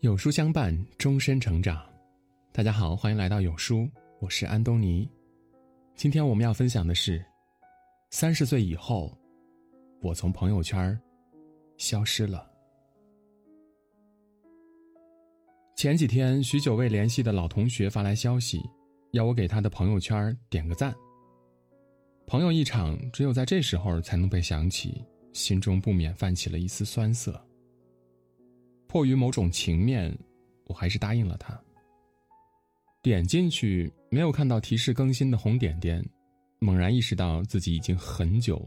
有书相伴，终身成长。大家好，欢迎来到有书，我是安东尼。今天我们要分享的是：三十岁以后，我从朋友圈消失了。前几天，许久未联系的老同学发来消息，要我给他的朋友圈点个赞。朋友一场，只有在这时候才能被想起，心中不免泛起了一丝酸涩。迫于某种情面，我还是答应了他。点进去，没有看到提示更新的红点点，猛然意识到自己已经很久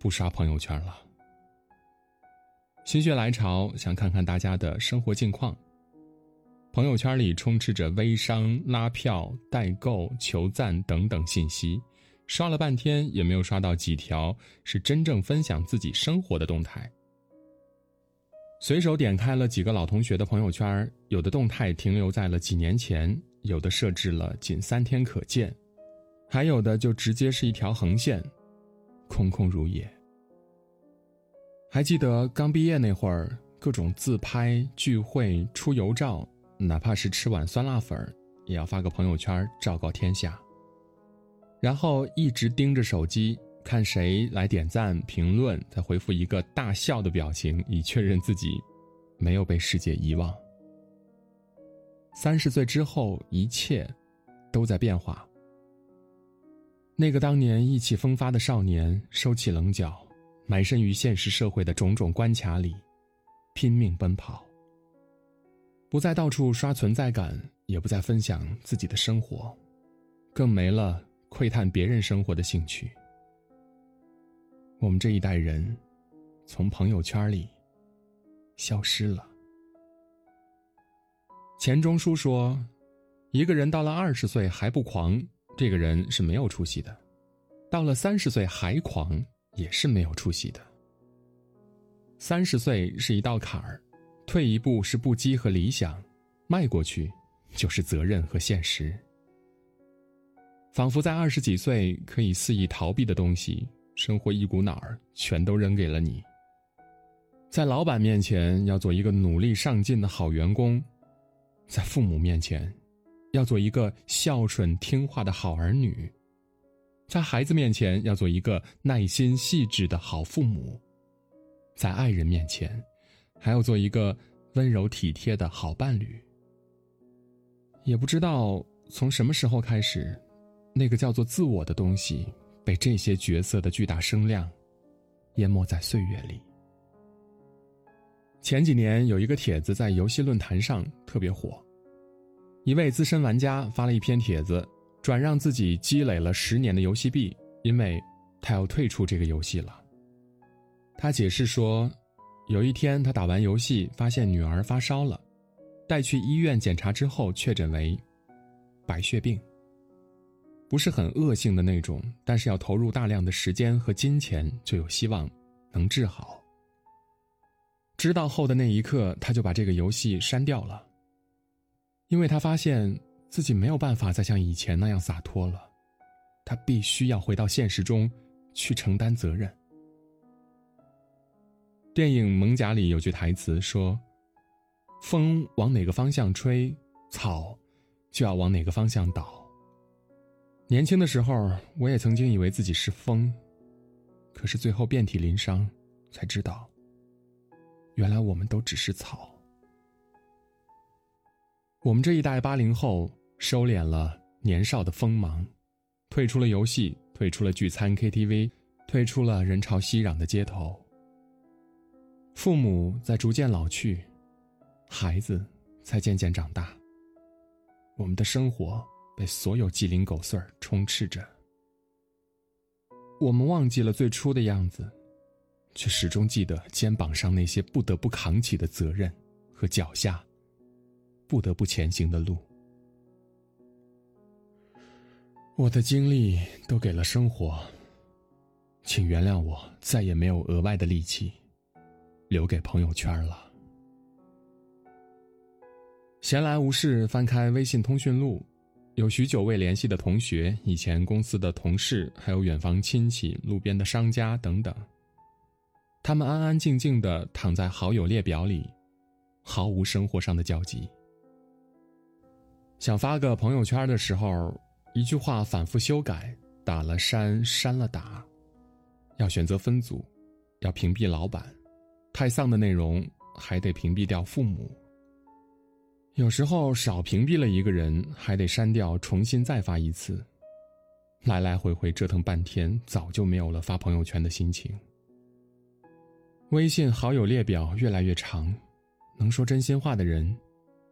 不刷朋友圈了。心血来潮，想看看大家的生活近况。朋友圈里充斥着微商、拉票、代购、求赞等等信息，刷了半天也没有刷到几条是真正分享自己生活的动态。随手点开了几个老同学的朋友圈，有的动态停留在了几年前，有的设置了仅三天可见，还有的就直接是一条横线，空空如也。还记得刚毕业那会儿，各种自拍、聚会、出游照，哪怕是吃碗酸辣粉也要发个朋友圈昭告天下。然后一直盯着手机。看谁来点赞、评论，再回复一个大笑的表情，以确认自己没有被世界遗忘。三十岁之后，一切都在变化。那个当年意气风发的少年，收起棱角，埋身于现实社会的种种关卡里，拼命奔跑。不再到处刷存在感，也不再分享自己的生活，更没了窥探别人生活的兴趣。我们这一代人，从朋友圈里消失了。钱钟书说：“一个人到了二十岁还不狂，这个人是没有出息的；到了三十岁还狂，也是没有出息的。三十岁是一道坎儿，退一步是不羁和理想，迈过去就是责任和现实。仿佛在二十几岁可以肆意逃避的东西。”生活一股脑儿全都扔给了你。在老板面前要做一个努力上进的好员工，在父母面前，要做一个孝顺听话的好儿女，在孩子面前要做一个耐心细致的好父母，在爱人面前，还要做一个温柔体贴的好伴侣。也不知道从什么时候开始，那个叫做自我的东西。被这些角色的巨大声量淹没在岁月里。前几年有一个帖子在游戏论坛上特别火，一位资深玩家发了一篇帖子，转让自己积累了十年的游戏币，因为他要退出这个游戏了。他解释说，有一天他打完游戏，发现女儿发烧了，带去医院检查之后确诊为白血病。不是很恶性的那种，但是要投入大量的时间和金钱，就有希望能治好。知道后的那一刻，他就把这个游戏删掉了，因为他发现自己没有办法再像以前那样洒脱了，他必须要回到现实中去承担责任。电影《猛甲》里有句台词说：“风往哪个方向吹，草就要往哪个方向倒。”年轻的时候，我也曾经以为自己是风，可是最后遍体鳞伤，才知道，原来我们都只是草。我们这一代八零后收敛了年少的锋芒，退出了游戏，退出了聚餐 KTV，退出了人潮熙攘的街头。父母在逐渐老去，孩子在渐渐长大。我们的生活。被所有鸡零狗碎儿充斥着，我们忘记了最初的样子，却始终记得肩膀上那些不得不扛起的责任和脚下不得不前行的路。我的精力都给了生活，请原谅我再也没有额外的力气留给朋友圈了。闲来无事，翻开微信通讯录。有许久未联系的同学、以前公司的同事，还有远房亲戚、路边的商家等等。他们安安静静的躺在好友列表里，毫无生活上的交集。想发个朋友圈的时候，一句话反复修改，打了删，删了打，要选择分组，要屏蔽老板，太丧的内容还得屏蔽掉父母。有时候少屏蔽了一个人，还得删掉，重新再发一次，来来回回折腾半天，早就没有了发朋友圈的心情。微信好友列表越来越长，能说真心话的人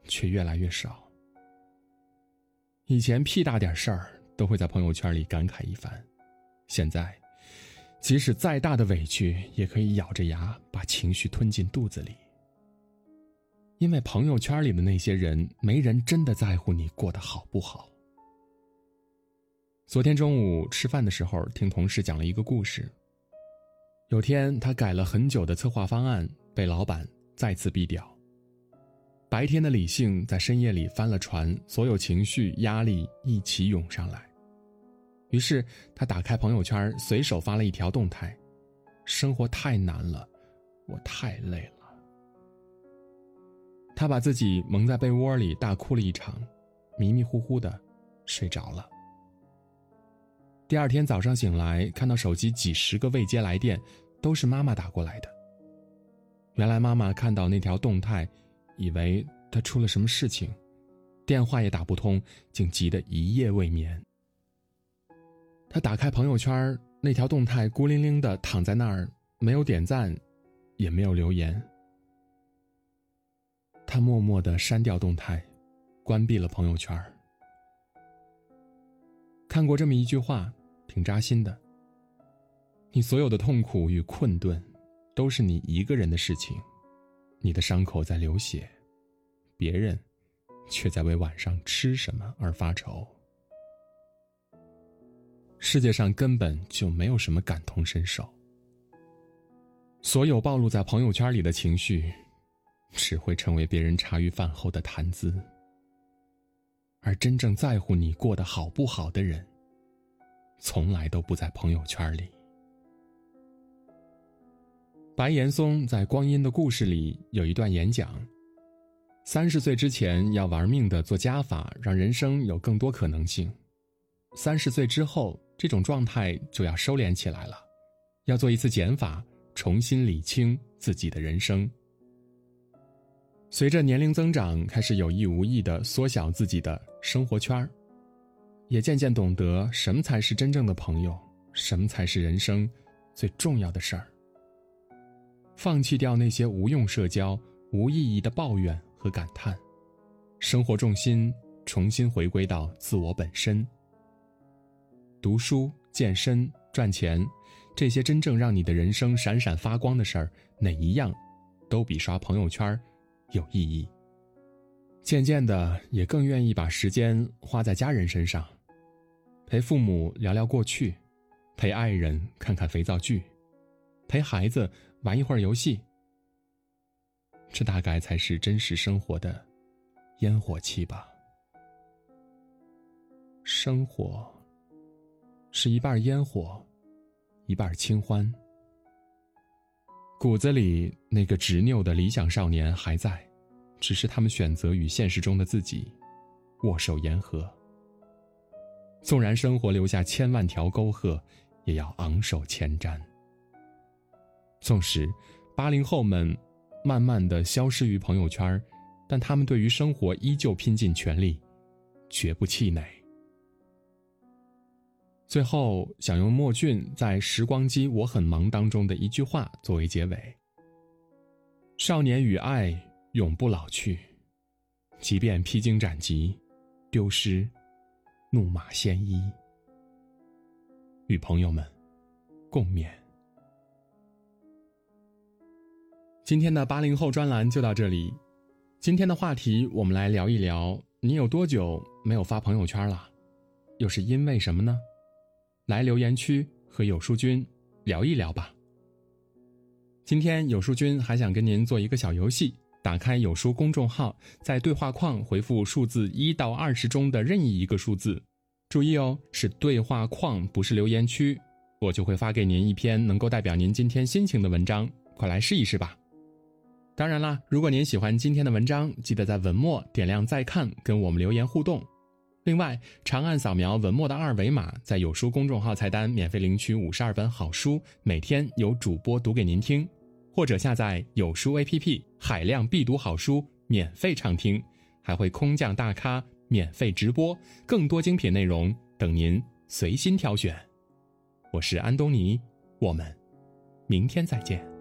却越来越少。以前屁大点事儿都会在朋友圈里感慨一番，现在，即使再大的委屈也可以咬着牙把情绪吞进肚子里。因为朋友圈里的那些人，没人真的在乎你过得好不好。昨天中午吃饭的时候，听同事讲了一个故事。有天他改了很久的策划方案，被老板再次毙掉。白天的理性在深夜里翻了船，所有情绪压力一起涌上来。于是他打开朋友圈，随手发了一条动态：“生活太难了，我太累了。”他把自己蒙在被窝里大哭了一场，迷迷糊糊的睡着了。第二天早上醒来，看到手机几十个未接来电，都是妈妈打过来的。原来妈妈看到那条动态。以为他出了什么事情，电话也打不通，竟急得一夜未眠。他打开朋友圈，那条动态孤零零的躺在那儿，没有点赞，也没有留言。他默默的删掉动态，关闭了朋友圈。看过这么一句话，挺扎心的。你所有的痛苦与困顿，都是你一个人的事情。你的伤口在流血，别人却在为晚上吃什么而发愁。世界上根本就没有什么感同身受，所有暴露在朋友圈里的情绪，只会成为别人茶余饭后的谈资。而真正在乎你过得好不好的人，从来都不在朋友圈里。白岩松在《光阴的故事》里有一段演讲：三十岁之前要玩命的做加法，让人生有更多可能性；三十岁之后，这种状态就要收敛起来了，要做一次减法，重新理清自己的人生。随着年龄增长，开始有意无意的缩小自己的生活圈儿也渐渐懂得什么才是真正的朋友，什么才是人生最重要的事儿。放弃掉那些无用社交、无意义的抱怨和感叹，生活重心重新回归到自我本身。读书、健身、赚钱，这些真正让你的人生闪闪发光的事儿，哪一样都比刷朋友圈有意义。渐渐的，也更愿意把时间花在家人身上，陪父母聊聊过去，陪爱人看看肥皂剧，陪孩子。玩一会儿游戏，这大概才是真实生活的烟火气吧。生活是一半烟火，一半清欢。骨子里那个执拗的理想少年还在，只是他们选择与现实中的自己握手言和。纵然生活留下千万条沟壑，也要昂首前瞻。纵使八零后们慢慢的消失于朋友圈，但他们对于生活依旧拼尽全力，绝不气馁。最后，想用莫俊在《时光机我很忙》当中的一句话作为结尾：“少年与爱永不老去，即便披荆斩棘，丢失怒马鲜衣。”与朋友们共勉。今天的八零后专栏就到这里。今天的话题，我们来聊一聊：你有多久没有发朋友圈了？又是因为什么呢？来留言区和有书君聊一聊吧。今天有书君还想跟您做一个小游戏：打开有书公众号，在对话框回复数字一到二十中的任意一个数字，注意哦，是对话框，不是留言区，我就会发给您一篇能够代表您今天心情的文章。快来试一试吧。当然啦，如果您喜欢今天的文章，记得在文末点亮再看，跟我们留言互动。另外，长按扫描文末的二维码，在有书公众号菜单免费领取五十二本好书，每天有主播读给您听，或者下载有书 APP，海量必读好书免费畅听，还会空降大咖免费直播，更多精品内容等您随心挑选。我是安东尼，我们明天再见。